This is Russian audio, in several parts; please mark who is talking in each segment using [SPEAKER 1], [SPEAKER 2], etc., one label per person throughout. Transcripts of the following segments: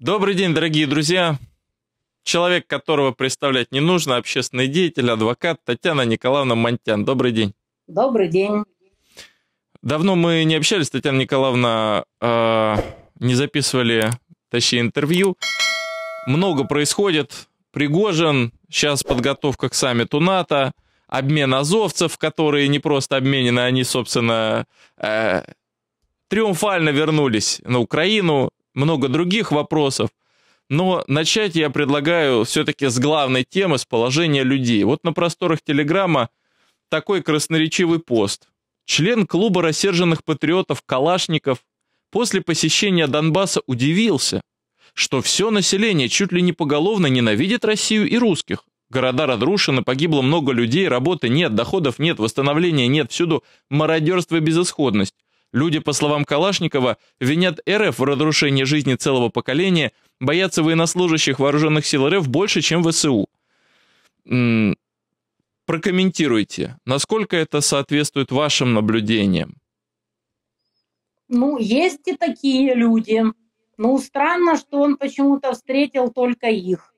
[SPEAKER 1] Добрый день, дорогие друзья. Человек, которого представлять не нужно, общественный деятель, адвокат Татьяна Николаевна Монтян. Добрый день.
[SPEAKER 2] Добрый день.
[SPEAKER 1] Давно мы не общались, Татьяна Николаевна, э, не записывали, точнее, интервью. Много происходит. Пригожин, сейчас подготовка к саммиту НАТО, обмен азовцев, которые не просто обменены, они, собственно, э, триумфально вернулись на Украину, много других вопросов. Но начать я предлагаю все-таки с главной темы, с положения людей. Вот на просторах Телеграма такой красноречивый пост. Член клуба рассерженных патриотов Калашников после посещения Донбасса удивился, что все население чуть ли не поголовно ненавидит Россию и русских. Города разрушены, погибло много людей, работы нет, доходов нет, восстановления нет, всюду мародерство и безысходность. Люди, по словам Калашникова, винят РФ в разрушении жизни целого поколения, боятся военнослужащих вооруженных сил РФ больше, чем ВСУ. Прокомментируйте, насколько это соответствует вашим наблюдениям?
[SPEAKER 2] Ну, есть и такие люди. Ну, странно, что он почему-то встретил только их.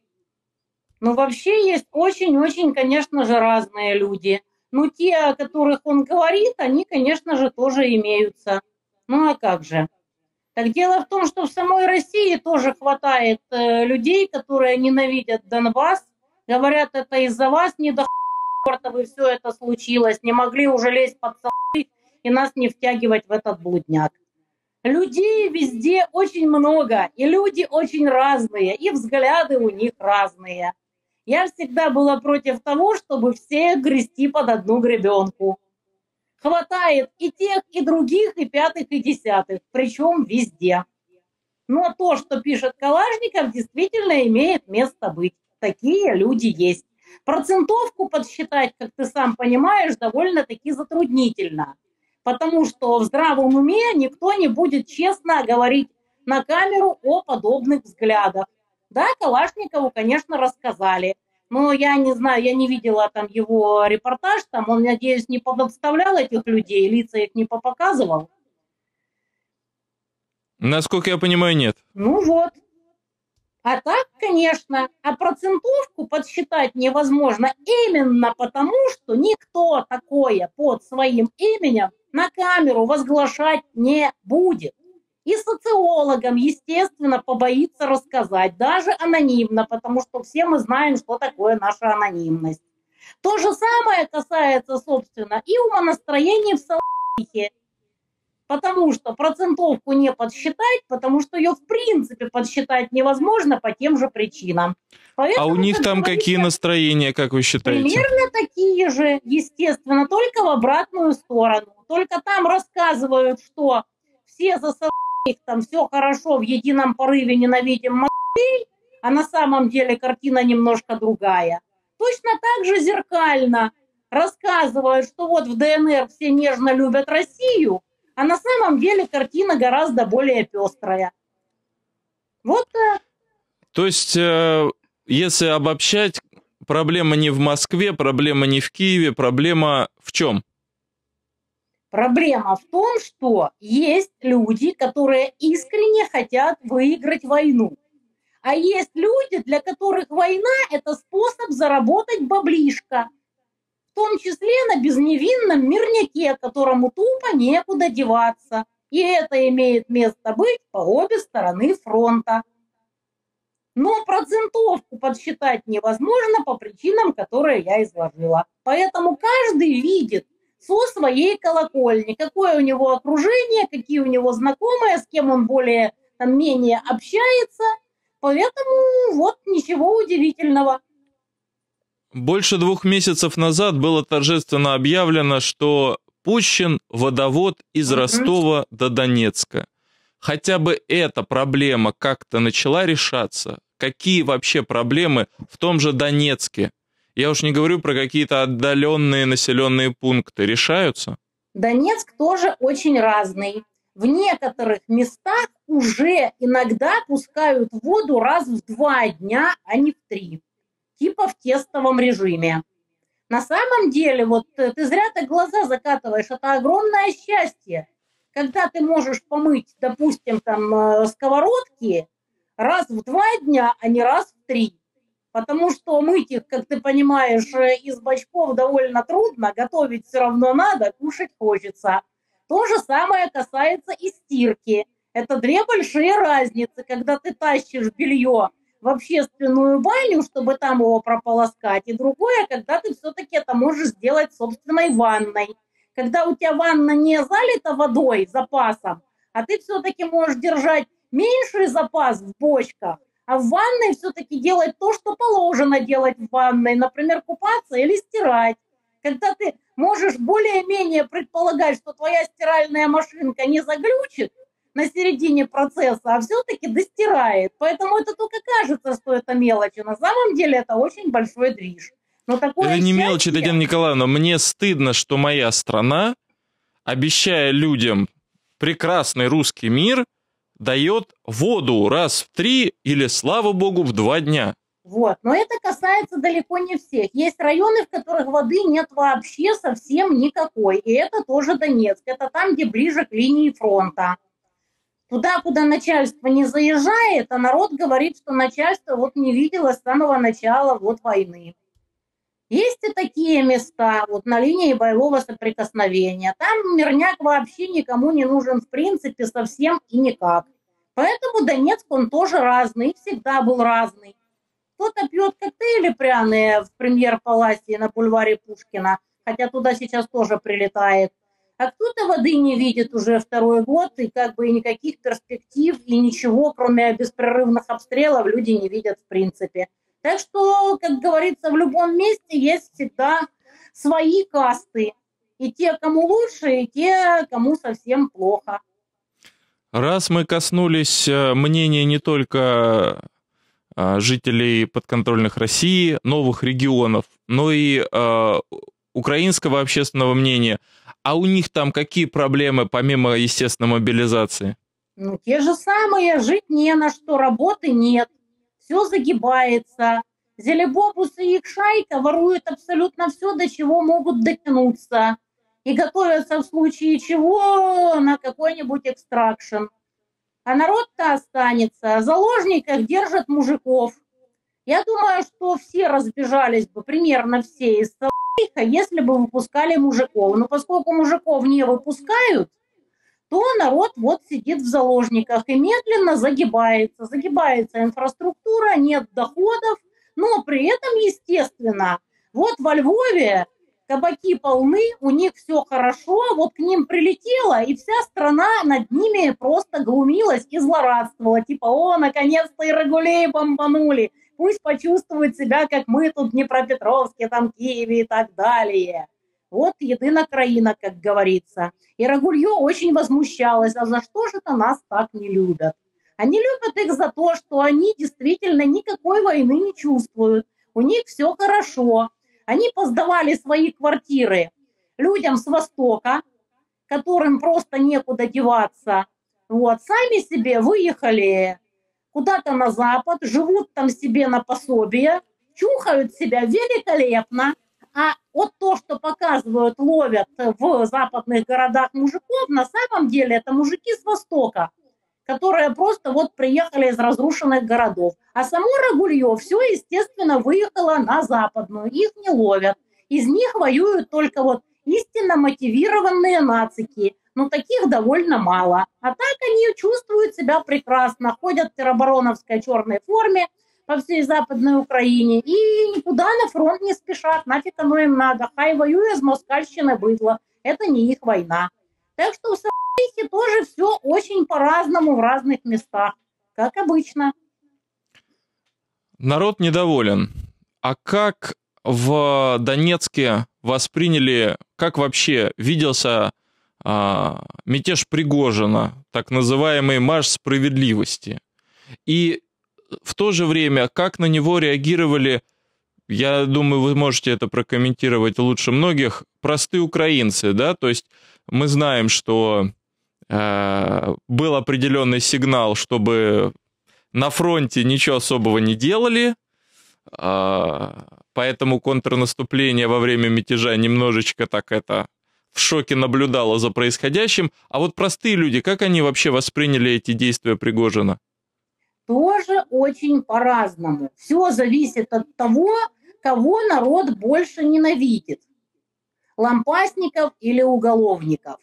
[SPEAKER 2] Но вообще есть очень-очень, конечно же, разные люди – ну, те, о которых он говорит, они, конечно же, тоже имеются. Ну, а как же? Так дело в том, что в самой России тоже хватает э, людей, которые ненавидят Донбасс, говорят, это из-за вас не до вы все это случилось, не могли уже лезть под солы и нас не втягивать в этот блудняк. Людей везде очень много, и люди очень разные, и взгляды у них разные. Я всегда была против того, чтобы всех грести под одну гребенку. Хватает и тех, и других, и пятых, и десятых, причем везде. Но то, что пишет Калашников, действительно имеет место быть. Такие люди есть. Процентовку подсчитать, как ты сам понимаешь, довольно-таки затруднительно. Потому что в здравом уме никто не будет честно говорить на камеру о подобных взглядах. Да, Калашникову, конечно, рассказали. Но я не знаю, я не видела там его репортаж, там он, надеюсь, не подставлял этих людей, лица их не показывал.
[SPEAKER 1] Насколько я понимаю, нет.
[SPEAKER 2] Ну вот. А так, конечно, а процентовку подсчитать невозможно именно потому, что никто такое под своим именем на камеру возглашать не будет. И социологам, естественно, побоится рассказать, даже анонимно, потому что все мы знаем, что такое наша анонимность. То же самое касается, собственно, и умонастроений в Салахе, потому что процентовку не подсчитать, потому что ее в принципе подсчитать невозможно по тем же причинам.
[SPEAKER 1] Поэтому, а у них там какие настроения, как вы считаете?
[SPEAKER 2] Примерно такие же, естественно, только в обратную сторону. Только там рассказывают, что все за там все хорошо, в едином порыве ненавидим Москвей, а на самом деле картина немножко другая. Точно так же зеркально рассказывают, что вот в ДНР все нежно любят Россию, а на самом деле картина гораздо более пестрая. Вот.
[SPEAKER 1] То есть, э, если обобщать, проблема не в Москве, проблема не в Киеве, проблема в чем?
[SPEAKER 2] Проблема в том, что есть люди, которые искренне хотят выиграть войну. А есть люди, для которых война – это способ заработать баблишко. В том числе на безневинном мирняке, которому тупо некуда деваться. И это имеет место быть по обе стороны фронта. Но процентовку подсчитать невозможно по причинам, которые я изложила. Поэтому каждый видит со своей колокольни, какое у него окружение, какие у него знакомые, с кем он более, там, менее общается. Поэтому вот ничего удивительного.
[SPEAKER 1] Больше двух месяцев назад было торжественно объявлено, что пущен водовод из Ростова до Донецка. Хотя бы эта проблема как-то начала решаться. Какие вообще проблемы в том же Донецке? Я уж не говорю про какие-то отдаленные населенные пункты. Решаются?
[SPEAKER 2] Донецк тоже очень разный. В некоторых местах уже иногда пускают воду раз в два дня, а не в три. Типа в тестовом режиме. На самом деле, вот э, ты зря так глаза закатываешь, это огромное счастье. Когда ты можешь помыть, допустим, там э, сковородки раз в два дня, а не раз в три. Потому что мыть их, как ты понимаешь, э, из бачков довольно трудно, готовить все равно надо, кушать хочется. То же самое касается и стирки. Это две большие разницы, когда ты тащишь белье в общественную баню, чтобы там его прополоскать, и другое, когда ты все-таки это можешь сделать собственной ванной. Когда у тебя ванна не залита водой, запасом, а ты все-таки можешь держать меньший запас в бочках, а в ванной все-таки делать то, что положено делать в ванной, например, купаться или стирать. Когда ты можешь более-менее предполагать, что твоя стиральная машинка не заглючит на середине процесса, а все-таки достирает. Поэтому это только кажется, что это мелочи. На самом деле это очень большой движ.
[SPEAKER 1] Но такое это не мелочи, Татьяна Николаевна. Мне стыдно, что моя страна, обещая людям прекрасный русский мир – дает воду раз в три или, слава богу, в два дня.
[SPEAKER 2] Вот, но это касается далеко не всех. Есть районы, в которых воды нет вообще совсем никакой. И это тоже Донецк. Это там, где ближе к линии фронта. Туда, куда начальство не заезжает, а народ говорит, что начальство вот не видело с самого начала вот войны. Есть и такие места, вот на линии боевого соприкосновения. Там мирняк вообще никому не нужен в принципе совсем и никак. Поэтому Донецк, он тоже разный, всегда был разный. Кто-то пьет коктейли пряные в премьер-палате на бульваре Пушкина, хотя туда сейчас тоже прилетает. А кто-то воды не видит уже второй год, и как бы никаких перспектив, и ничего, кроме беспрерывных обстрелов, люди не видят в принципе. Так что, как говорится, в любом месте есть всегда свои касты. И те, кому лучше, и те, кому совсем плохо.
[SPEAKER 1] Раз мы коснулись э, мнения не только э, жителей подконтрольных России, новых регионов, но и э, украинского общественного мнения, а у них там какие проблемы помимо, естественно, мобилизации?
[SPEAKER 2] Ну, те же самые, жить не на что, работы нет все загибается. Зелебобус и их шайка воруют абсолютно все, до чего могут дотянуться. И готовятся в случае чего на какой-нибудь экстракшн. А народ-то останется. В заложниках держат мужиков. Я думаю, что все разбежались бы, примерно все из Салиха, если бы выпускали мужиков. Но поскольку мужиков не выпускают, то народ вот сидит в заложниках и медленно загибается. Загибается инфраструктура, нет доходов, но при этом, естественно, вот во Львове кабаки полны, у них все хорошо, вот к ним прилетело, и вся страна над ними просто глумилась и злорадствовала. Типа, о, наконец-то и Рагулей бомбанули, пусть почувствуют себя, как мы тут в Днепропетровске, там, Киеве и так далее. Вот едина краина, как говорится. И Рагулье очень возмущалась, а за что же это нас так не любят? Они любят их за то, что они действительно никакой войны не чувствуют. У них все хорошо. Они поздавали свои квартиры людям с Востока, которым просто некуда деваться. Вот, сами себе выехали куда-то на Запад, живут там себе на пособие, чухают себя великолепно, а вот то, что показывают, ловят в западных городах мужиков, на самом деле это мужики с Востока, которые просто вот приехали из разрушенных городов. А само Рагулье все, естественно, выехало на западную. Их не ловят. Из них воюют только вот истинно мотивированные нацики. Но таких довольно мало. А так они чувствуют себя прекрасно, ходят в теробороновской черной форме, по всей Западной Украине и никуда на фронт не спешат, нафиг оно им надо. Хай воюет с москальщиной быдло, это не их война. Так что в Сарахе тоже все очень по-разному в разных местах, как обычно.
[SPEAKER 1] Народ недоволен. А как в Донецке восприняли, как вообще виделся а, мятеж Пригожина, так называемый марш справедливости? И в то же время, как на него реагировали, я думаю, вы можете это прокомментировать лучше многих, простые украинцы, да, то есть мы знаем, что э, был определенный сигнал, чтобы на фронте ничего особого не делали, э, поэтому контрнаступление во время мятежа немножечко так это в шоке наблюдало за происходящим. А вот простые люди, как они вообще восприняли эти действия Пригожина?
[SPEAKER 2] Тоже очень по-разному. Все зависит от того, кого народ больше ненавидит. Лампасников или уголовников.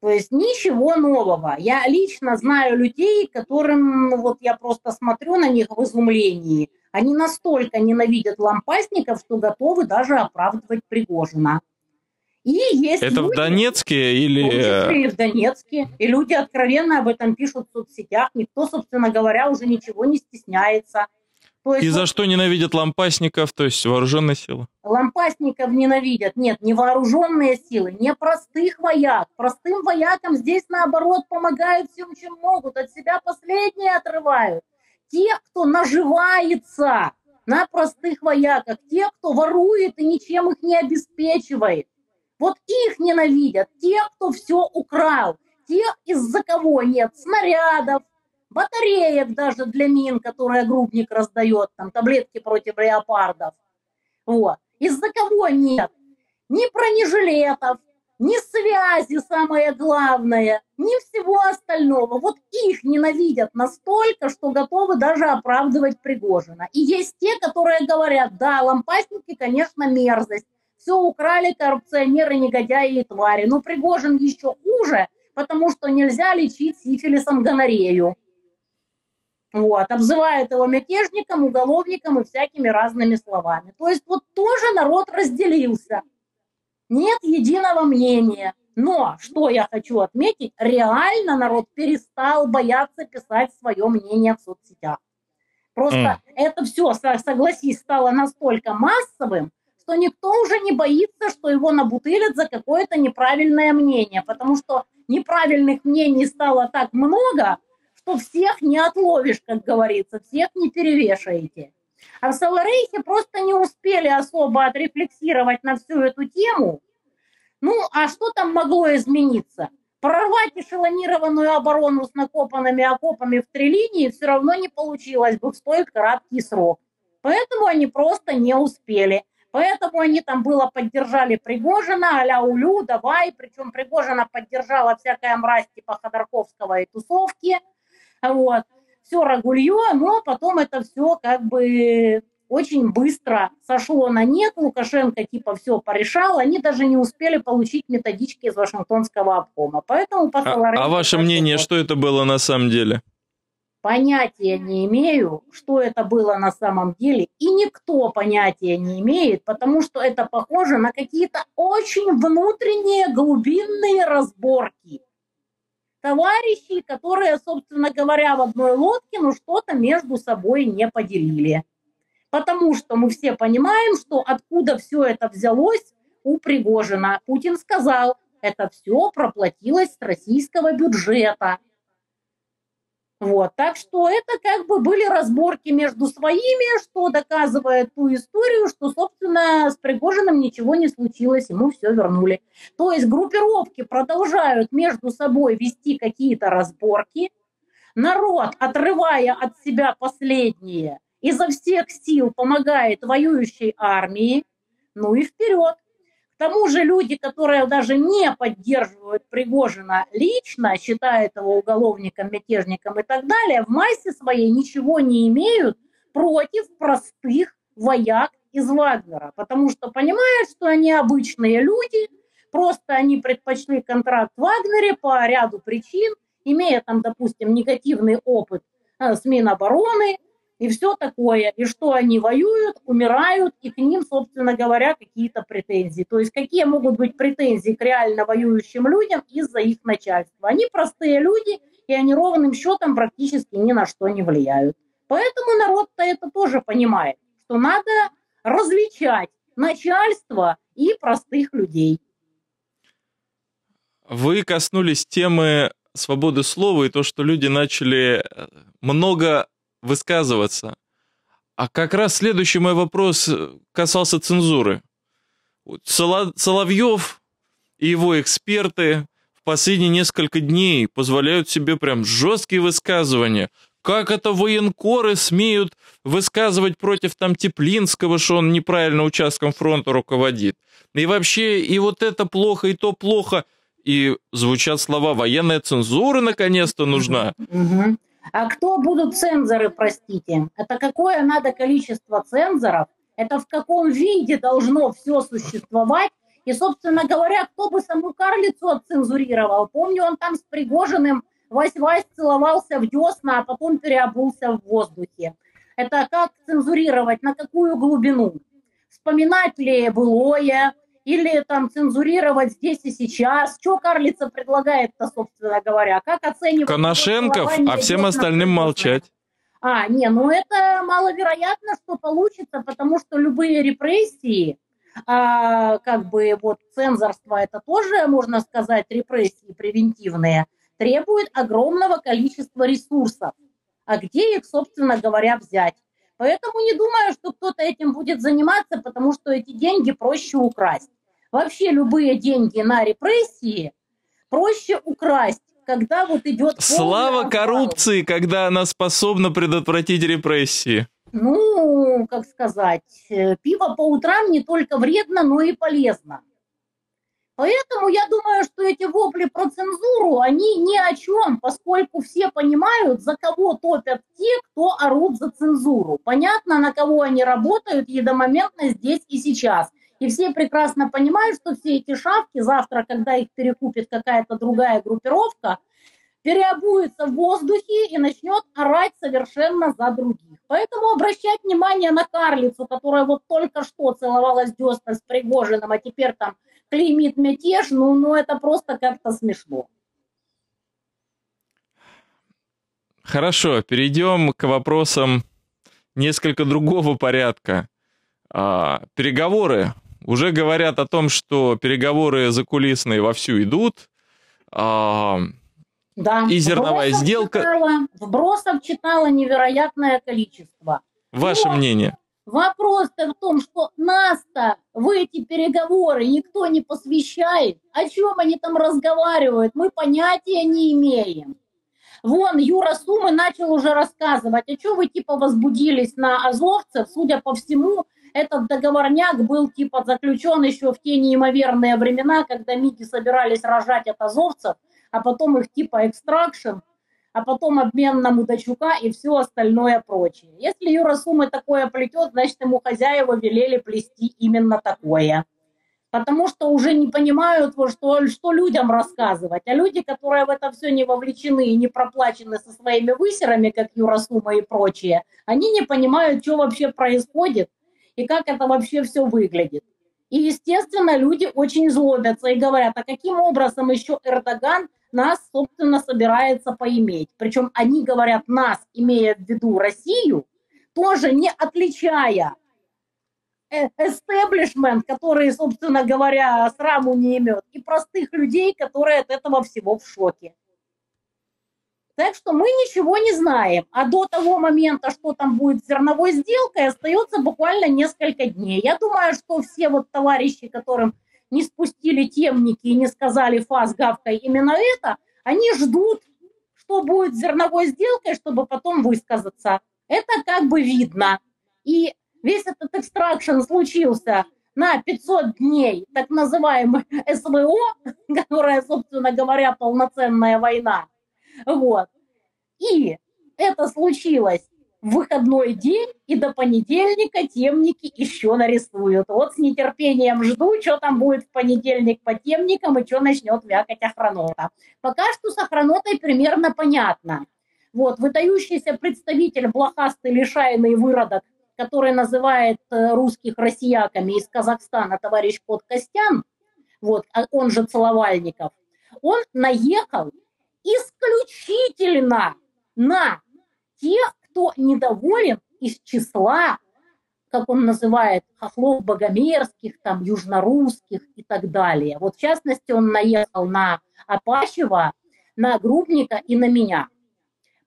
[SPEAKER 2] То есть ничего нового. Я лично знаю людей, которым, ну, вот я просто смотрю на них в изумлении. Они настолько ненавидят лампасников, что готовы даже оправдывать Пригожина.
[SPEAKER 1] И есть Это люди, в Донецке или...
[SPEAKER 2] И в Донецке. И люди откровенно об этом пишут в соцсетях. Никто, собственно говоря, уже ничего не стесняется.
[SPEAKER 1] То есть, и за вот, что ненавидят лампасников, то есть вооруженные силы?
[SPEAKER 2] Лампасников ненавидят. Нет, не вооруженные силы, не простых вояк. Простым воякам здесь, наоборот, помогают всем, чем могут. От себя последние отрывают. Те, кто наживается на простых вояках, те, кто ворует и ничем их не обеспечивает. Вот их ненавидят, те, кто все украл, те, из-за кого нет снарядов, батареек даже для мин, которые грубник раздает, там таблетки против леопардов. Вот. Из-за кого нет? Ни бронежилетов, ни связи, самое главное, ни всего остального. Вот их ненавидят настолько, что готовы даже оправдывать Пригожина. И есть те, которые говорят, да, лампасники, конечно, мерзость, все украли коррупционеры, негодяи и твари. Но Пригожин еще хуже, потому что нельзя лечить сифилисом гонорею. Вот, обзывает его мятежником, уголовником и всякими разными словами. То есть вот тоже народ разделился. Нет единого мнения. Но, что я хочу отметить, реально народ перестал бояться писать свое мнение в соцсетях. Просто mm. это все, согласись, стало настолько массовым, что никто уже не боится, что его набутылят за какое-то неправильное мнение, потому что неправильных мнений стало так много, что всех не отловишь, как говорится, всех не перевешаете. А в Саларейхе просто не успели особо отрефлексировать на всю эту тему. Ну, а что там могло измениться? Прорвать эшелонированную оборону с накопанными окопами в три линии все равно не получилось бы в столь краткий срок. Поэтому они просто не успели. Поэтому они там было поддержали Пригожина, а-ля Улю, давай. Причем Пригожина поддержала всякая мразь типа Ходорковского и тусовки. Вот. Все рагулье, но потом это все как бы очень быстро сошло на нет. Лукашенко типа все порешал. Они даже не успели получить методички из Вашингтонского обкома. Поэтому
[SPEAKER 1] по А, а ваше мнение, что это было на самом деле?
[SPEAKER 2] Понятия не имею, что это было на самом деле, и никто понятия не имеет, потому что это похоже на какие-то очень внутренние глубинные разборки. Товарищи, которые, собственно говоря, в одной лодке, ну что-то между собой не поделили. Потому что мы все понимаем, что откуда все это взялось у Пригожина. Путин сказал, это все проплатилось с российского бюджета. Вот, так что это как бы были разборки между своими, что доказывает ту историю, что, собственно, с Пригожиным ничего не случилось, ему все вернули. То есть группировки продолжают между собой вести какие-то разборки, народ, отрывая от себя последние, изо всех сил помогает воюющей армии, ну и вперед. Тому же люди, которые даже не поддерживают Пригожина лично, считают его уголовником, мятежником и так далее, в массе своей ничего не имеют против простых вояк из Вагнера, потому что понимают, что они обычные люди, просто они предпочли контракт в Вагнере по ряду причин, имея там, допустим, негативный опыт э, с Минобороны, и все такое, и что они воюют, умирают, и к ним, собственно говоря, какие-то претензии. То есть какие могут быть претензии к реально воюющим людям из-за их начальства? Они простые люди, и они ровным счетом практически ни на что не влияют. Поэтому народ-то это тоже понимает, что надо различать начальство и простых людей.
[SPEAKER 1] Вы коснулись темы свободы слова и то, что люди начали э, много высказываться. А как раз следующий мой вопрос э, касался цензуры. Соловьев и его эксперты в последние несколько дней позволяют себе прям жесткие высказывания. Как это военкоры смеют высказывать против там Теплинского, что он неправильно участком фронта руководит. И вообще, и вот это плохо, и то плохо. И звучат слова «военная цензура наконец-то нужна».
[SPEAKER 2] Угу. А кто будут цензоры, простите? Это какое надо количество цензоров? Это в каком виде должно все существовать? И, собственно говоря, кто бы саму карлицу отцензурировал? Помню, он там с Пригожиным Вась-Вась целовался в десна, а потом переобулся в воздухе. Это как цензурировать, на какую глубину? Вспоминать ли былое, или там цензурировать здесь и сейчас. Что Карлица предлагает-то, собственно говоря? Как оценивать...
[SPEAKER 1] Коношенков, а всем остальным молчать.
[SPEAKER 2] А, не, ну это маловероятно, что получится, потому что любые репрессии, а, как бы вот цензорство, это тоже, можно сказать, репрессии превентивные, требуют огромного количества ресурсов. А где их, собственно говоря, взять? Поэтому не думаю, что кто-то этим будет заниматься, потому что эти деньги проще украсть. Вообще любые деньги на репрессии проще украсть, когда вот идет...
[SPEAKER 1] Слава коррупции, когда она способна предотвратить репрессии.
[SPEAKER 2] Ну, как сказать, э, пиво по утрам не только вредно, но и полезно. Поэтому я думаю, что эти вопли про цензуру, они ни о чем, поскольку все понимают, за кого топят те, кто орут за цензуру. Понятно, на кого они работают едомоментно здесь и сейчас. И все прекрасно понимают, что все эти шавки завтра, когда их перекупит какая-то другая группировка, переобуется в воздухе и начнет орать совершенно за других. Поэтому обращать внимание на карлицу, которая вот только что целовалась десна с Пригожиным, а теперь там клеймит мятеж, ну, ну это просто как-то смешно.
[SPEAKER 1] Хорошо, перейдем к вопросам несколько другого порядка. А, переговоры уже говорят о том, что переговоры закулисные вовсю идут. А,
[SPEAKER 2] да,
[SPEAKER 1] и зерновая вбросов сделка.
[SPEAKER 2] Читала, вбросов читала невероятное количество.
[SPEAKER 1] Ваше Но мнение?
[SPEAKER 2] Вопрос-то в том, что нас-то в эти переговоры никто не посвящает. О чем они там разговаривают, мы понятия не имеем. Вон, Юра Сумы начал уже рассказывать, а что вы типа возбудились на азовцев, судя по всему, этот договорняк был типа заключен еще в те неимоверные времена, когда МИГи собирались рожать от азовцев, а потом их типа экстракшн, а потом обмен на мудачука и все остальное прочее. Если Юра Сумы такое плетет, значит ему хозяева велели плести именно такое. Потому что уже не понимают, что, что людям рассказывать. А люди, которые в это все не вовлечены и не проплачены со своими высерами, как Юра Сума и прочие, они не понимают, что вообще происходит и как это вообще все выглядит. И, естественно, люди очень злобятся и говорят, а каким образом еще Эрдоган нас, собственно, собирается поиметь. Причем они говорят нас, имея в виду Россию, тоже не отличая эстеблишмент, который, собственно говоря, сраму не имеет, и простых людей, которые от этого всего в шоке. Так что мы ничего не знаем. А до того момента, что там будет с зерновой сделкой, остается буквально несколько дней. Я думаю, что все вот товарищи, которым не спустили темники и не сказали фаз гавкой именно это, они ждут, что будет с зерновой сделкой, чтобы потом высказаться. Это как бы видно. И весь этот экстракшн случился на 500 дней так называемый СВО, которая, собственно говоря, полноценная война. Вот. И это случилось в выходной день, и до понедельника темники еще нарисуют. Вот с нетерпением жду, что там будет в понедельник по темникам и что начнет вякать охранота. Пока что с охранотой примерно понятно. Вот, выдающийся представитель блохастый лишайный выродок, который называет э, русских россияками из Казахстана товарищ Кот Костян, вот, а он же Целовальников, он наехал исключительно на тех, кто недоволен из числа, как он называет, хохлов богомерзких, там, южнорусских и так далее. Вот в частности он наехал на Апачева, на Грубника и на меня.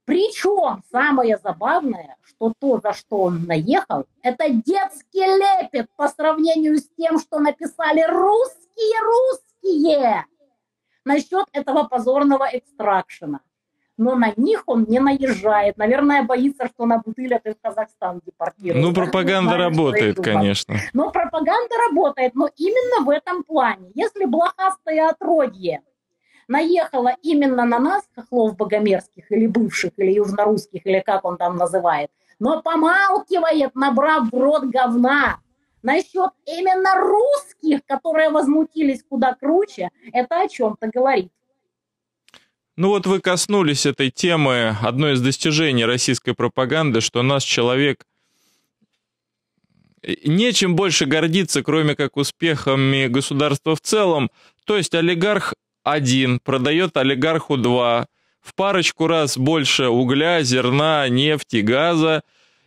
[SPEAKER 2] Причем самое забавное, что то, за что он наехал, это детский лепет по сравнению с тем, что написали русские русские насчет этого позорного экстракшена. Но на них он не наезжает. Наверное, боится, что на бутылях из Казахстан депортируют.
[SPEAKER 1] Ну, пропаганда знаю, работает, конечно.
[SPEAKER 2] Но пропаганда работает, но именно в этом плане. Если блохастое отродье наехала именно на нас, хохлов богомерзких или бывших, или южнорусских, или как он там называет, но помалкивает, набрав в рот говна. Насчет именно русских, которые возмутились куда круче, это о чем-то говорит.
[SPEAKER 1] Ну вот вы коснулись этой темы, одно из достижений российской пропаганды, что наш человек нечем больше гордиться, кроме как успехами государства в целом. То есть олигарх один продает олигарху два, в парочку раз больше угля, зерна, нефти, газа,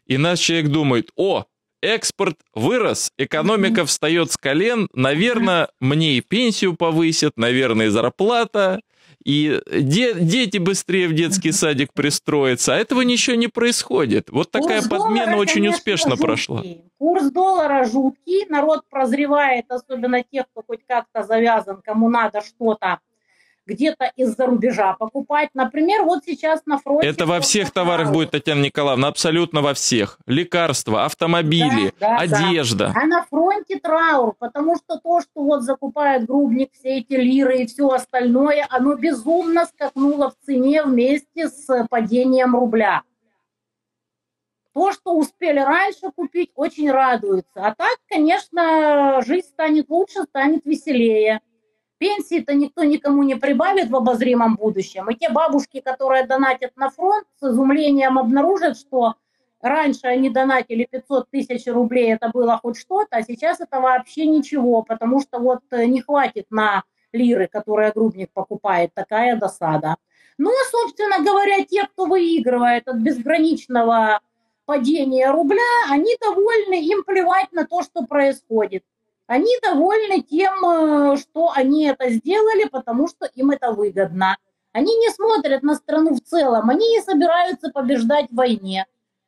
[SPEAKER 1] и наш человек думает, о, экспорт вырос, экономика встает с колен, наверное, мне и пенсию повысят, наверное, и зарплата, и де- дети быстрее в детский садик пристроятся, а этого ничего не происходит. Вот такая Курс подмена доллара, очень конечно, успешно жуткий. прошла.
[SPEAKER 2] Курс доллара жуткий, народ прозревает, особенно тех, кто хоть как-то завязан, кому надо что-то где-то из-за рубежа покупать. Например, вот сейчас на фронте...
[SPEAKER 1] Это во всех товарах будет, Татьяна Николаевна, абсолютно во всех. Лекарства, автомобили, да, да, одежда.
[SPEAKER 2] Да. А на фронте траур, потому что то, что вот закупает грубник, все эти лиры и все остальное, оно безумно скакнуло в цене вместе с падением рубля. То, что успели раньше купить, очень радуется. А так, конечно, жизнь станет лучше, станет веселее. Пенсии-то никто никому не прибавит в обозримом будущем. И те бабушки, которые донатят на фронт, с изумлением обнаружат, что раньше они донатили 500 тысяч рублей, это было хоть что-то, а сейчас это вообще ничего, потому что вот э, не хватит на лиры, которые грубник покупает, такая досада. Ну, а, собственно говоря, те, кто выигрывает от безграничного падения рубля, они довольны, им плевать на то, что происходит. Они довольны тем, э, что они это сделали, потому что им это выгодно. Они не смотрят на страну в целом, они не собираются побеждать в войне.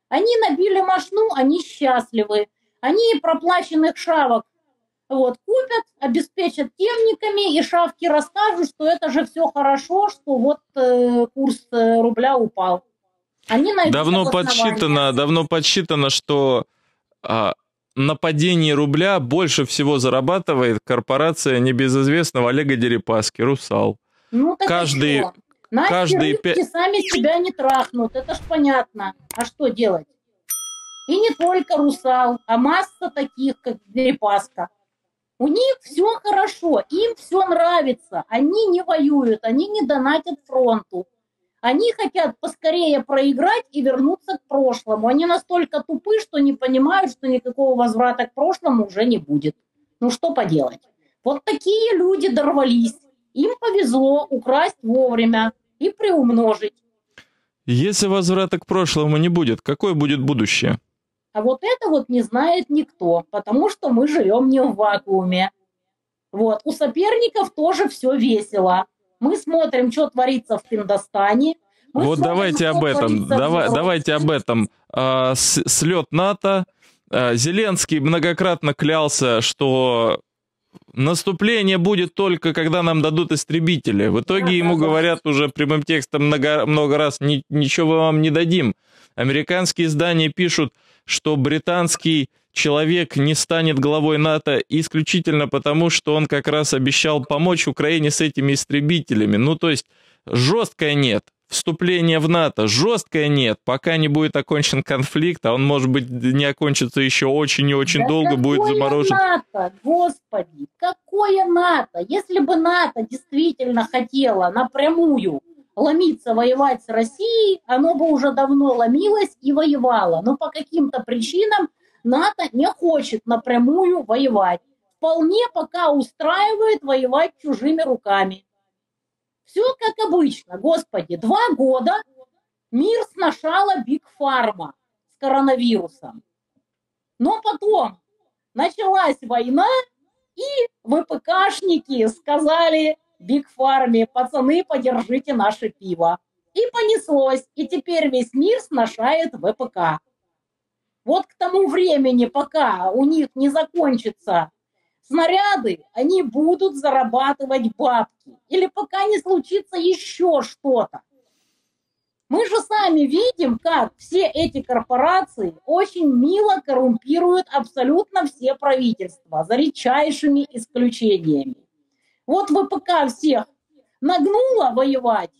[SPEAKER 2] Они набили машину, они счастливы. Они проплаченных шавок вот, купят, обеспечат темниками, и шавки расскажут, что это же все хорошо, что вот э, курс э, рубля упал.
[SPEAKER 1] Они давно подсчитано, давно подсчитано, что а, на падении рубля больше всего зарабатывает корпорация небезызвестного Олега Дерипаски, «Русал».
[SPEAKER 2] Ну, так каждый, Наши каждый пять... сами себя не трахнут, это ж понятно. А что делать? И не только «Русал», а масса таких, как Дерипаска. У них все хорошо, им все нравится, они не воюют, они не донатят фронту. Они хотят поскорее проиграть и вернуться к прошлому. Они настолько тупы, что не понимают, что никакого возврата к прошлому уже не будет. Ну что поделать? Вот такие люди дорвались. Им повезло украсть вовремя и приумножить.
[SPEAKER 1] Если возврата к прошлому не будет, какое будет будущее?
[SPEAKER 2] А вот это вот не знает никто, потому что мы живем не в вакууме. Вот. У соперников тоже все весело. Мы смотрим, что творится в Пиндостане.
[SPEAKER 1] Мы вот смотрим, давайте об этом. Давай, давайте об этом. А, с, слет НАТО. А, Зеленский многократно клялся, что наступление будет только, когда нам дадут истребители. В итоге да, ему да, говорят да. уже прямым текстом много, много раз, ничего вам не дадим. Американские издания пишут, что британский человек не станет главой НАТО исключительно потому, что он как раз обещал помочь Украине с этими истребителями. Ну, то есть жесткое нет. Вступление в НАТО жесткое нет, пока не будет окончен конфликт, а он, может быть, не окончится еще очень и очень да долго, будет заморожен.
[SPEAKER 2] НАТО, господи, какое НАТО? Если бы НАТО действительно хотело напрямую ломиться воевать с Россией, оно бы уже давно ломилось и воевало. Но по каким-то причинам НАТО не хочет напрямую воевать. Вполне пока устраивает воевать чужими руками. Все как обычно, господи, два года мир сношала Биг Фарма с коронавирусом. Но потом началась война, и ВПКшники сказали Биг Фарме, пацаны, подержите наше пиво. И понеслось, и теперь весь мир сношает ВПК. Вот к тому времени, пока у них не закончатся снаряды, они будут зарабатывать бабки. Или пока не случится еще что-то. Мы же сами видим, как все эти корпорации очень мило коррумпируют абсолютно все правительства, за редчайшими исключениями. Вот ВПК всех Нагнула воевать,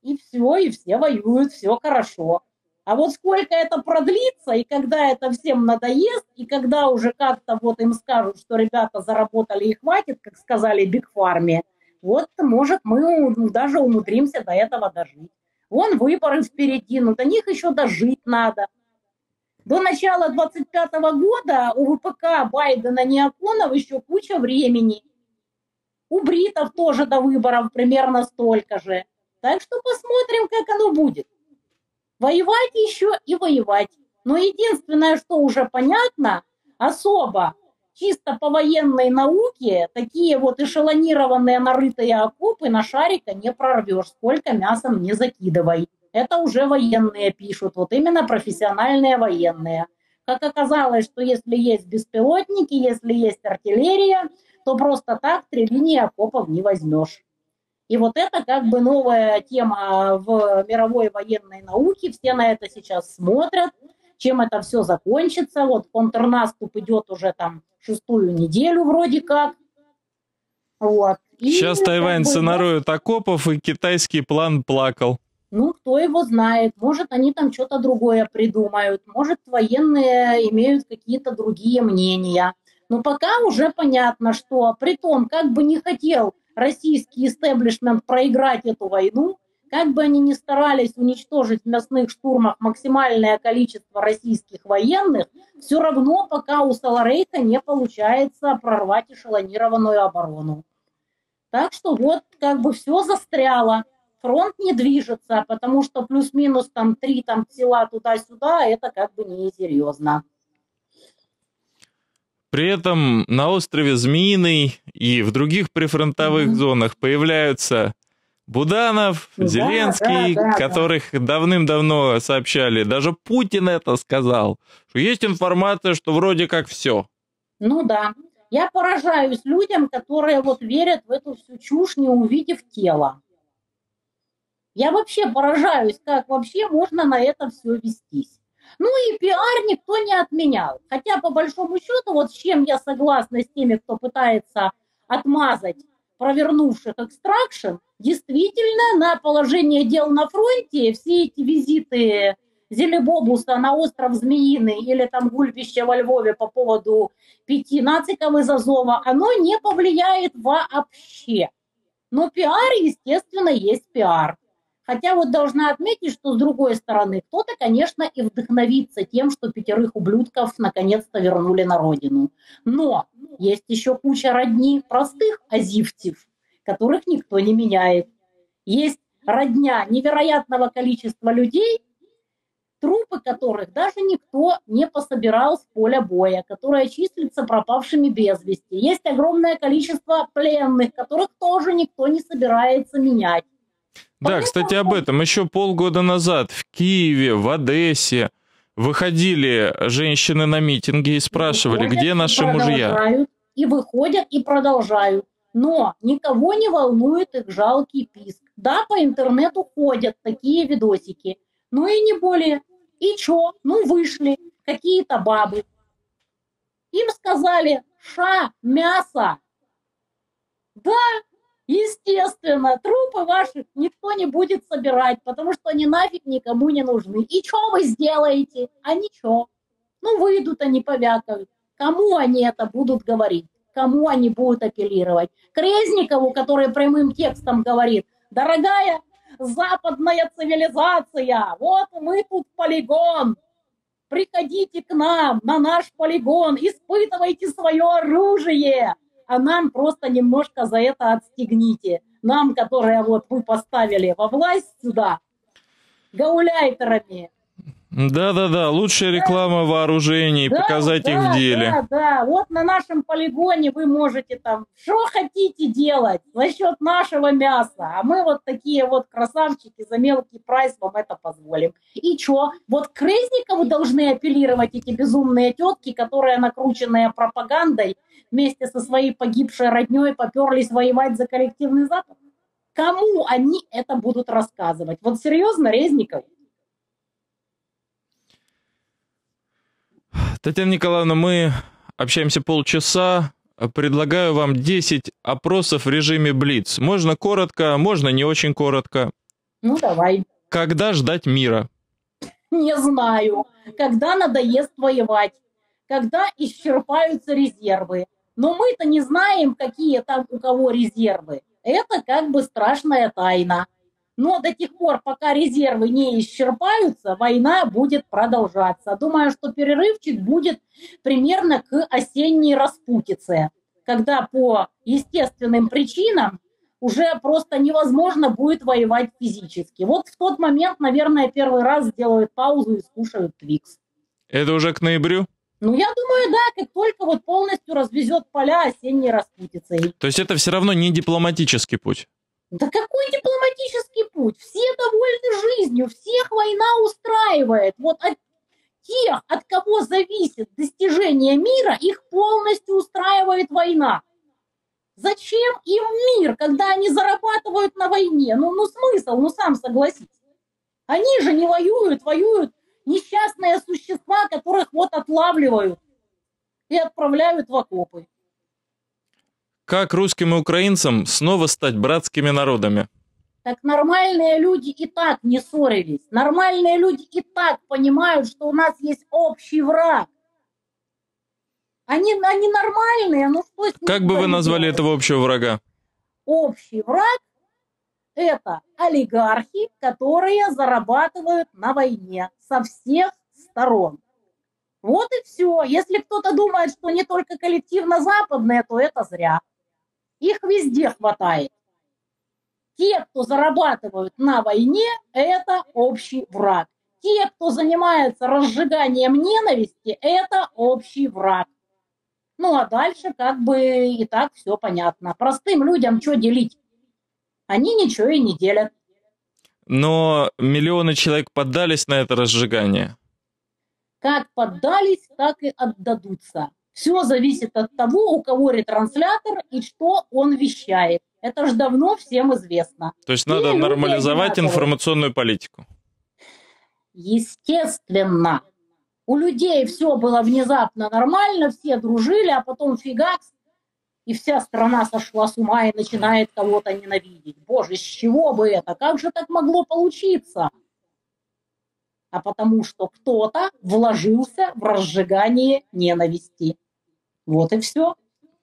[SPEAKER 2] и все, и все воюют, все хорошо. А вот сколько это продлится, и когда это всем надоест, и когда уже как-то вот им скажут, что ребята заработали и хватит, как сказали Биг Фарме, вот, может, мы даже умудримся до этого дожить. Вон выборы впереди, но до них еще дожить надо. До начала 25 года у ВПК Байдена Неоконов еще куча времени. У бритов тоже до выборов примерно столько же. Так что посмотрим, как оно будет. Воевать еще и воевать. Но единственное, что уже понятно, особо чисто по военной науке такие вот эшелонированные нарытые окопы на шарика не прорвешь, сколько мясом не закидывай. Это уже военные пишут, вот именно профессиональные военные. Как оказалось, что если есть беспилотники, если есть артиллерия, то просто так три линии окопов не возьмешь. И вот это как бы новая тема в мировой военной науке. Все на это сейчас смотрят, чем это все закончится. Вот контрнаступ идет уже там шестую неделю вроде как.
[SPEAKER 1] Вот. И Сейчас тайваньцы бы, нароют окопов, и китайский план плакал.
[SPEAKER 2] Ну, кто его знает. Может, они там что-то другое придумают. Может, военные имеют какие-то другие мнения. Но пока уже понятно, что при том, как бы не хотел российский истеблишмент проиграть эту войну, как бы они ни старались уничтожить в мясных штурмах максимальное количество российских военных, все равно пока у Саларейта не получается прорвать эшелонированную оборону. Так что вот как бы все застряло. Фронт не движется, потому что плюс-минус там три там села туда-сюда, это как бы несерьезно.
[SPEAKER 1] При этом на острове Змеиный и в других прифронтовых mm-hmm. зонах появляются Буданов, да, Зеленский, да, да, которых да. давным-давно сообщали. Даже Путин это сказал, что есть информация, что вроде как все.
[SPEAKER 2] Ну да. Я поражаюсь людям, которые вот верят в эту всю чушь, не увидев тело. Я вообще поражаюсь, как вообще можно на это все вестись. Ну и пиар никто не отменял. Хотя, по большому счету, вот с чем я согласна с теми, кто пытается отмазать провернувших экстракшн, действительно на положение дел на фронте все эти визиты Зелебобуса на остров Змеиный или там гульбище во Львове по поводу пяти нациков из Азова, оно не повлияет вообще. Но пиар, естественно, есть пиар. Хотя вот должна отметить, что с другой стороны, кто-то, конечно, и вдохновится тем, что пятерых ублюдков наконец-то вернули на родину. Но есть еще куча родни простых азивцев, которых никто не меняет. Есть родня невероятного количества людей, трупы которых даже никто не пособирал с поля боя, которые числятся пропавшими без вести. Есть огромное количество пленных, которых тоже никто не собирается менять.
[SPEAKER 1] Да, кстати, об этом. Еще полгода назад в Киеве, в Одессе выходили женщины на митинги и спрашивали, выходят, где наши мужья.
[SPEAKER 2] И выходят, и продолжают. Но никого не волнует их жалкий писк. Да, по интернету ходят такие видосики. Ну и не более. И чё? Ну вышли какие-то бабы. Им сказали, ша, мясо. Да, Естественно, трупы ваши никто не будет собирать, потому что они нафиг никому не нужны. И что вы сделаете? А ничего. Ну, выйдут они, повякают. Кому они это будут говорить? Кому они будут апеллировать? К Резникову, который прямым текстом говорит, дорогая западная цивилизация, вот мы тут полигон, приходите к нам на наш полигон, испытывайте свое оружие, а нам просто немножко за это отстегните. Нам, которые вот вы поставили во власть сюда, гауляйтерами,
[SPEAKER 1] да-да-да, лучшая реклама вооружений, да, показать да, их в деле.
[SPEAKER 2] Да, да, вот на нашем полигоне вы можете там, что хотите делать за счет нашего мяса, а мы вот такие вот красавчики за мелкий прайс вам это позволим. И что, вот к Резникову должны апеллировать эти безумные тетки, которые, накрученные пропагандой, вместе со своей погибшей родней поперлись воевать за коллективный Запад? Кому они это будут рассказывать? Вот серьезно, Резников?
[SPEAKER 1] Татьяна Николаевна, мы общаемся полчаса. предлагаю вам 10 опросов в режиме Блиц. Можно коротко, можно не очень коротко.
[SPEAKER 2] Ну, давай.
[SPEAKER 1] Когда ждать мира?
[SPEAKER 2] Не знаю. Когда надоест воевать? Когда исчерпаются резервы? Но мы-то не знаем, какие там у кого резервы. Это как бы страшная тайна. Но до тех пор, пока резервы не исчерпаются, война будет продолжаться. Думаю, что перерывчик будет примерно к осенней распутице, когда по естественным причинам уже просто невозможно будет воевать физически. Вот в тот момент, наверное, первый раз сделают паузу и скушают Твикс.
[SPEAKER 1] Это уже к ноябрю?
[SPEAKER 2] Ну, я думаю, да, как только вот полностью развезет поля осенней распутицей.
[SPEAKER 1] То есть это все равно не дипломатический путь?
[SPEAKER 2] Да какой дипломатический путь? Все довольны жизнью, всех война устраивает. Вот от тех, от кого зависит достижение мира, их полностью устраивает война. Зачем им мир, когда они зарабатывают на войне? Ну, ну смысл, ну сам согласись. Они же не воюют, воюют несчастные существа, которых вот отлавливают и отправляют в окопы.
[SPEAKER 1] Как русским и украинцам снова стать братскими народами?
[SPEAKER 2] Так нормальные люди и так не ссорились. Нормальные люди и так понимают, что у нас есть общий враг. Они, они нормальные, ну что с
[SPEAKER 1] Как бы вы назвали делать? этого общего врага?
[SPEAKER 2] Общий враг – это олигархи, которые зарабатывают на войне со всех сторон. Вот и все. Если кто-то думает, что не только коллективно западные, то это зря. Их везде хватает. Те, кто зарабатывают на войне, это общий враг. Те, кто занимается разжиганием ненависти, это общий враг. Ну а дальше как бы и так все понятно. Простым людям что делить? Они ничего и не делят.
[SPEAKER 1] Но миллионы человек поддались на это разжигание.
[SPEAKER 2] Как поддались, так и отдадутся. Все зависит от того, у кого ретранслятор и что он вещает. Это же давно всем известно.
[SPEAKER 1] То есть надо и нормализовать информационную политику.
[SPEAKER 2] Естественно. У людей все было внезапно нормально, все дружили, а потом фигакс, и вся страна сошла с ума и начинает кого-то ненавидеть. Боже, с чего бы это? Как же так могло получиться? А потому что кто-то вложился в разжигание ненависти. Вот и все.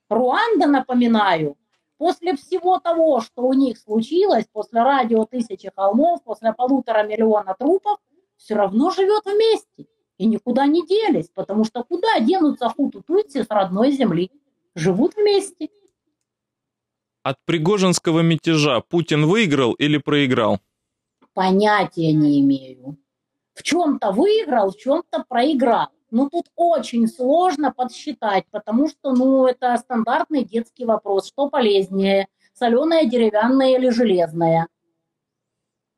[SPEAKER 2] Руанда, напоминаю, после всего того, что у них случилось, после радио «Тысячи холмов», после полутора миллиона трупов, все равно живет вместе и никуда не делись, потому что куда денутся хуту-тутси с родной земли? Живут вместе.
[SPEAKER 1] От Пригожинского мятежа Путин выиграл или проиграл?
[SPEAKER 2] Понятия не имею. В чем-то выиграл, в чем-то проиграл. Ну, тут очень сложно подсчитать, потому что, ну, это стандартный детский вопрос. Что полезнее, соленое, деревянное или железное?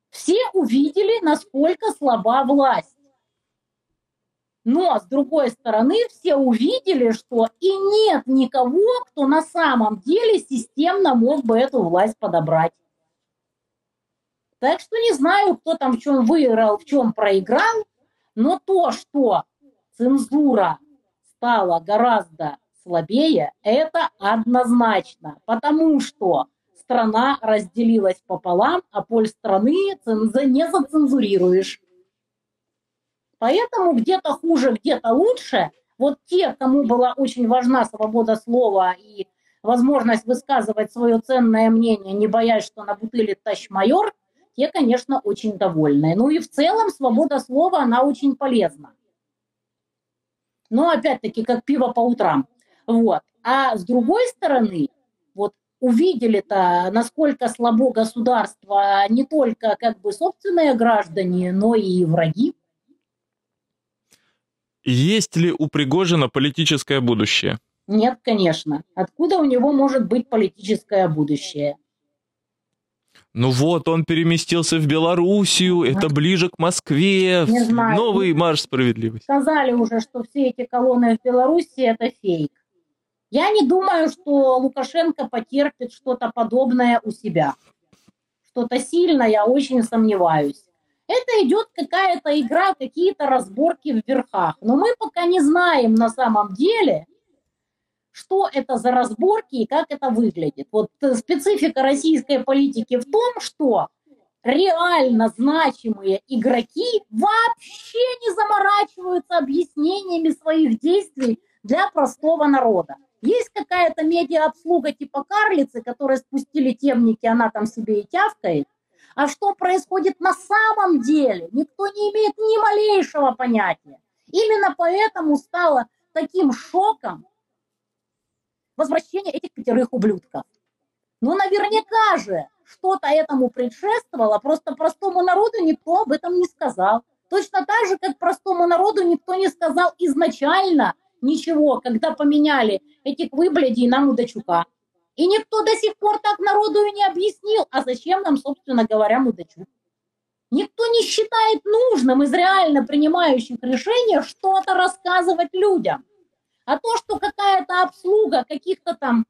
[SPEAKER 2] Все увидели, насколько слаба власть. Но, с другой стороны, все увидели, что и нет никого, кто на самом деле системно мог бы эту власть подобрать. Так что не знаю, кто там в чем выиграл, в чем проиграл, но то, что цензура стала гораздо слабее, это однозначно, потому что страна разделилась пополам, а поль страны не зацензурируешь. Поэтому где-то хуже, где-то лучше. Вот те, кому была очень важна свобода слова и возможность высказывать свое ценное мнение, не боясь, что на бутыле тащ майор, те, конечно, очень довольны. Ну и в целом свобода слова, она очень полезна но опять-таки как пиво по утрам. Вот. А с другой стороны, вот увидели-то, насколько слабо государство не только как бы собственные граждане, но и враги.
[SPEAKER 1] Есть ли у Пригожина политическое будущее?
[SPEAKER 2] Нет, конечно. Откуда у него может быть политическое будущее?
[SPEAKER 1] Ну вот, он переместился в Белоруссию, это ближе к Москве, Не знаю. новый марш справедливости.
[SPEAKER 2] Сказали уже, что все эти колонны в Белоруссии это фейк. Я не думаю, что Лукашенко потерпит что-то подобное у себя. Что-то сильно, я очень сомневаюсь. Это идет какая-то игра, какие-то разборки в верхах. Но мы пока не знаем на самом деле, что это за разборки и как это выглядит. Вот э, специфика российской политики в том, что реально значимые игроки вообще не заморачиваются объяснениями своих действий для простого народа. Есть какая-то медиа-обслуга типа карлицы, которые спустили темники, она там себе и тявкает. А что происходит на самом деле, никто не имеет ни малейшего понятия. Именно поэтому стало таким шоком возвращение этих пятерых ублюдков. Ну, наверняка же что-то этому предшествовало, просто простому народу никто об этом не сказал. Точно так же, как простому народу никто не сказал изначально ничего, когда поменяли этих выблядей на Мудачука. И никто до сих пор так народу и не объяснил, а зачем нам, собственно говоря, Мудачук. Никто не считает нужным из реально принимающих решения что-то рассказывать людям. А то, что какая-то обслуга каких-то там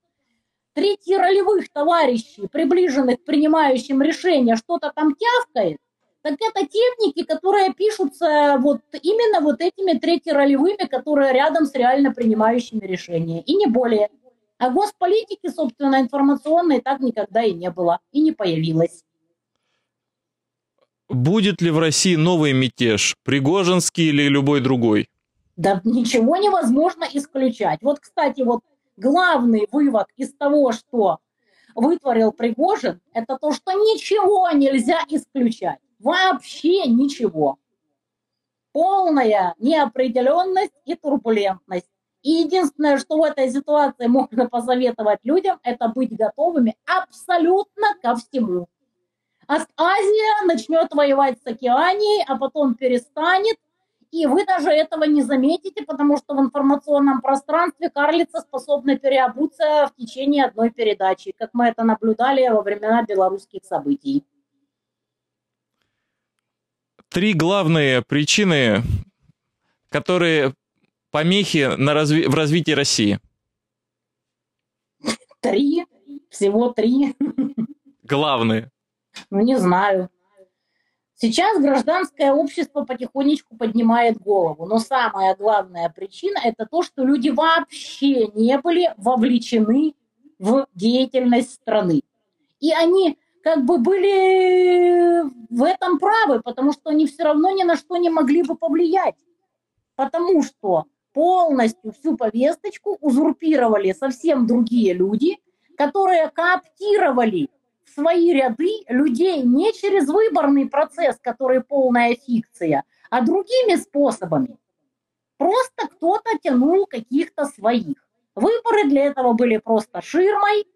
[SPEAKER 2] ролевых товарищей, приближенных к принимающим решения, что-то там тявкает, так это техники, которые пишутся вот именно вот этими ролевыми, которые рядом с реально принимающими решения, и не более. А госполитики, собственно, информационной так никогда и не было, и не появилось.
[SPEAKER 1] Будет ли в России новый мятеж, Пригожинский или любой другой?
[SPEAKER 2] Да ничего невозможно исключать. Вот, кстати, вот главный вывод из того, что вытворил Пригожин, это то, что ничего нельзя исключать. Вообще ничего. Полная неопределенность и турбулентность. И единственное, что в этой ситуации можно посоветовать людям, это быть готовыми абсолютно ко всему. Азия начнет воевать с Океанией, а потом перестанет, и вы даже этого не заметите, потому что в информационном пространстве карлица способна переобуться в течение одной передачи, как мы это наблюдали во времена белорусских событий.
[SPEAKER 1] Три главные причины, которые помехи на разви- в развитии России.
[SPEAKER 2] Три? Всего три?
[SPEAKER 1] Главные.
[SPEAKER 2] Ну, не знаю. Сейчас гражданское общество потихонечку поднимает голову, но самая главная причина – это то, что люди вообще не были вовлечены в деятельность страны. И они как бы были в этом правы, потому что они все равно ни на что не могли бы повлиять. Потому что полностью всю повесточку узурпировали совсем другие люди, которые кооптировали свои ряды людей не через выборный процесс, который полная фикция, а другими способами. Просто кто-то тянул каких-то своих. Выборы для этого были просто ширмой.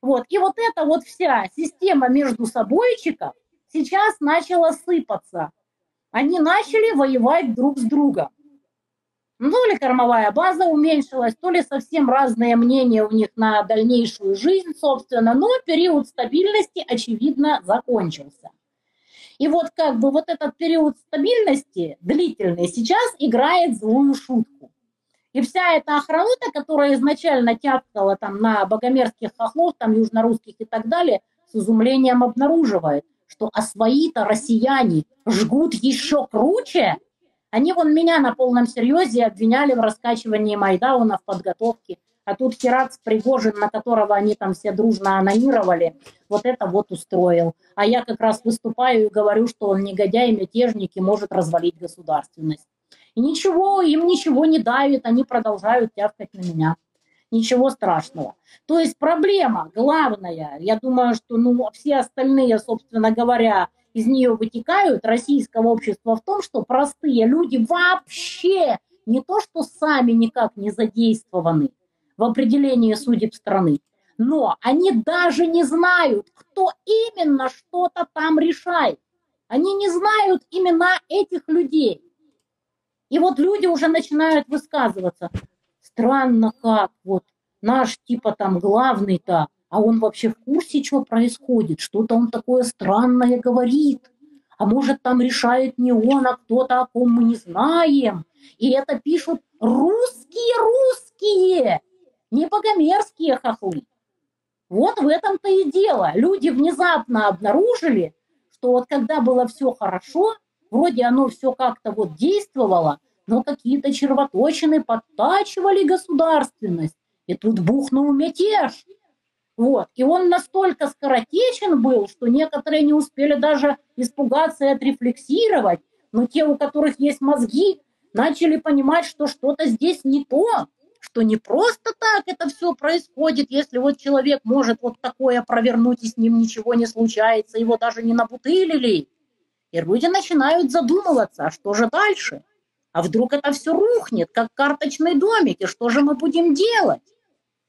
[SPEAKER 2] Вот. И вот эта вот вся система между собойчиков сейчас начала сыпаться. Они начали воевать друг с другом. Ну, ли кормовая база уменьшилась, то ли совсем разные мнения у них на дальнейшую жизнь, собственно, но период стабильности, очевидно, закончился. И вот как бы вот этот период стабильности длительный сейчас играет злую шутку. И вся эта охраnuта, которая изначально тяпкала там на богомерзких хохлов, там южнорусских и так далее, с изумлением обнаруживает, что а свои-то россияне жгут еще круче, они вон меня на полном серьезе обвиняли в раскачивании Майдауна в подготовке. А тут Херац Пригожин, на которого они там все дружно анонировали, вот это вот устроил. А я как раз выступаю и говорю, что он негодяй, мятежник и может развалить государственность. И ничего, им ничего не давит, они продолжают тявкать на меня. Ничего страшного. То есть проблема главная, я думаю, что ну, все остальные, собственно говоря, из нее вытекают российского общества в том, что простые люди вообще не то, что сами никак не задействованы в определении судеб страны, но они даже не знают, кто именно что-то там решает. Они не знают имена этих людей. И вот люди уже начинают высказываться. Странно как, вот наш типа там главный-то а он вообще в курсе, что происходит, что-то он такое странное говорит. А может, там решает не он, а кто-то, о ком мы не знаем. И это пишут русские-русские, не богомерзкие хохлы. Вот в этом-то и дело. Люди внезапно обнаружили, что вот когда было все хорошо, вроде оно все как-то вот действовало, но какие-то червоточины подтачивали государственность И тут бухнул мятеж. Вот. И он настолько скоротечен был, что некоторые не успели даже испугаться и отрефлексировать. Но те, у которых есть мозги, начали понимать, что что-то здесь не то, что не просто так это все происходит, если вот человек может вот такое провернуть, и с ним ничего не случается, его даже не набутылили. И люди начинают задумываться, а что же дальше? А вдруг это все рухнет, как карточный домик, и что же мы будем делать?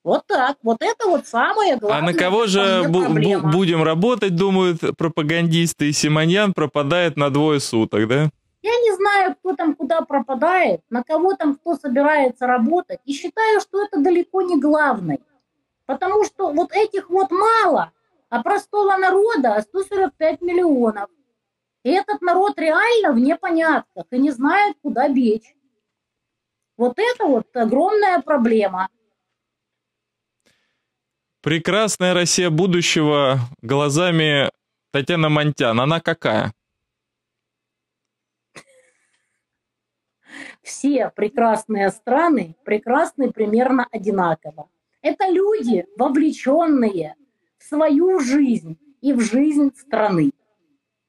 [SPEAKER 2] Вот так. Вот это вот самое главное.
[SPEAKER 1] А на кого же бу- бу- будем работать, думают пропагандисты, и Симоньян пропадает на двое суток, да?
[SPEAKER 2] Я не знаю, кто там куда пропадает, на кого там кто собирается работать, и считаю, что это далеко не главное. Потому что вот этих вот мало, а простого народа 145 миллионов. И этот народ реально в непонятках и не знает, куда бечь. Вот это вот огромная проблема.
[SPEAKER 1] Прекрасная Россия будущего глазами Татьяна Монтян. Она какая?
[SPEAKER 2] Все прекрасные страны прекрасны примерно одинаково. Это люди, вовлеченные в свою жизнь и в жизнь страны.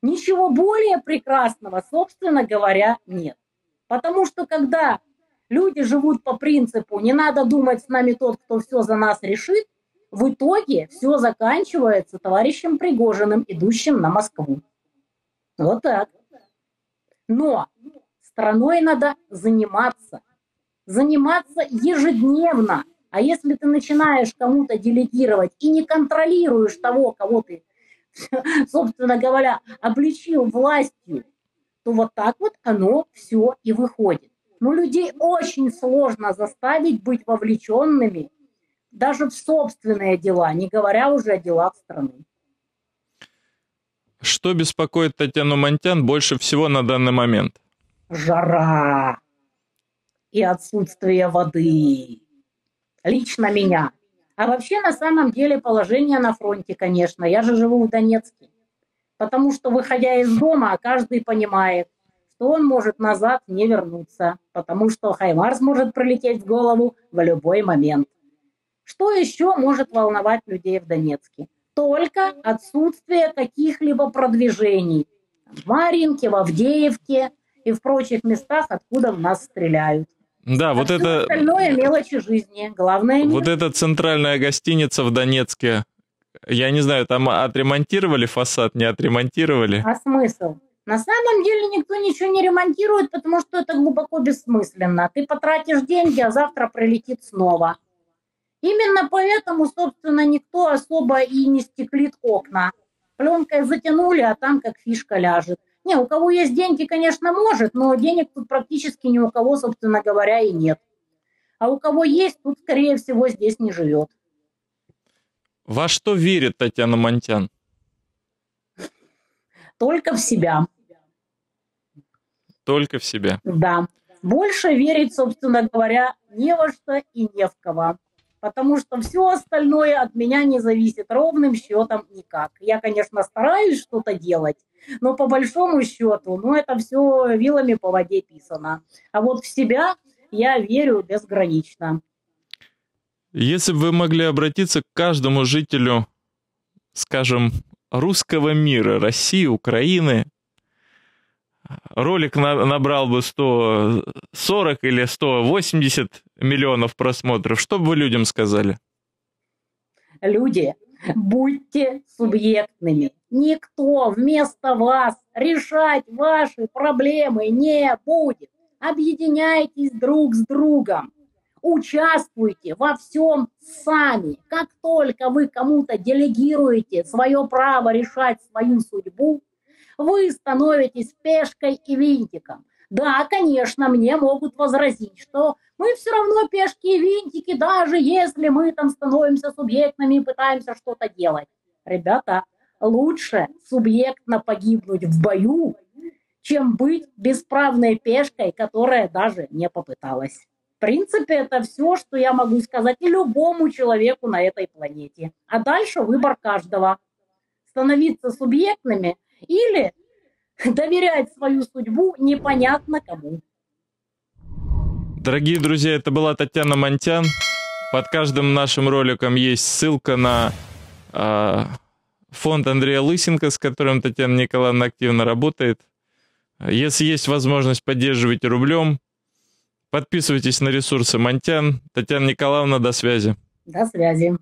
[SPEAKER 2] Ничего более прекрасного, собственно говоря, нет. Потому что когда люди живут по принципу «не надо думать с нами тот, кто все за нас решит», в итоге все заканчивается товарищем Пригожиным, идущим на Москву. Вот так. Но страной надо заниматься. Заниматься ежедневно. А если ты начинаешь кому-то делегировать и не контролируешь того, кого ты, собственно говоря, обличил властью, то вот так вот оно все и выходит. Но людей очень сложно заставить быть вовлеченными даже в собственные дела, не говоря уже о делах страны.
[SPEAKER 1] Что беспокоит Татьяну Монтян больше всего на данный момент?
[SPEAKER 2] Жара и отсутствие воды. Лично меня. А вообще, на самом деле, положение на фронте, конечно. Я же живу в Донецке. Потому что, выходя из дома, каждый понимает, что он может назад не вернуться. Потому что Хаймарс может пролететь в голову в любой момент. Что еще может волновать людей в Донецке? Только отсутствие каких-либо продвижений. В Маринке, в Авдеевке и в прочих местах, откуда в нас стреляют.
[SPEAKER 1] Да, а вот это...
[SPEAKER 2] остальное мелочи жизни. Главное...
[SPEAKER 1] Вот эта центральная гостиница в Донецке, я не знаю, там отремонтировали фасад, не отремонтировали?
[SPEAKER 2] А смысл? На самом деле никто ничего не ремонтирует, потому что это глубоко бессмысленно. Ты потратишь деньги, а завтра прилетит снова. Именно поэтому, собственно, никто особо и не стеклит окна. Пленкой затянули, а там как фишка ляжет. Не, у кого есть деньги, конечно, может, но денег тут практически ни у кого, собственно говоря, и нет. А у кого есть, тут, скорее всего, здесь не живет.
[SPEAKER 1] Во что верит Татьяна Монтян?
[SPEAKER 2] Только в себя.
[SPEAKER 1] Только в себя.
[SPEAKER 2] Да. Больше верить, собственно говоря, не во что и не в кого потому что все остальное от меня не зависит ровным счетом никак. Я, конечно, стараюсь что-то делать, но по большому счету, ну, это все вилами по воде писано. А вот в себя я верю безгранично.
[SPEAKER 1] Если бы вы могли обратиться к каждому жителю, скажем, русского мира, России, Украины, ролик на, набрал бы 140 или 180 миллионов просмотров, что бы вы людям сказали?
[SPEAKER 2] Люди, будьте субъектными. Никто вместо вас решать ваши проблемы не будет. Объединяйтесь друг с другом. Участвуйте во всем сами. Как только вы кому-то делегируете свое право решать свою судьбу, вы становитесь пешкой и винтиком. Да, конечно, мне могут возразить, что мы все равно пешки и винтики, даже если мы там становимся субъектными и пытаемся что-то делать. Ребята, лучше субъектно погибнуть в бою, чем быть бесправной пешкой, которая даже не попыталась. В принципе, это все, что я могу сказать и любому человеку на этой планете. А дальше выбор каждого. Становиться субъектными или доверять свою судьбу непонятно кому.
[SPEAKER 1] Дорогие друзья, это была Татьяна Монтян. Под каждым нашим роликом есть ссылка на э, фонд Андрея Лысенко, с которым Татьяна Николаевна активно работает. Если есть возможность, поддерживайте рублем. Подписывайтесь на ресурсы Монтян. Татьяна Николаевна, до связи.
[SPEAKER 2] До связи.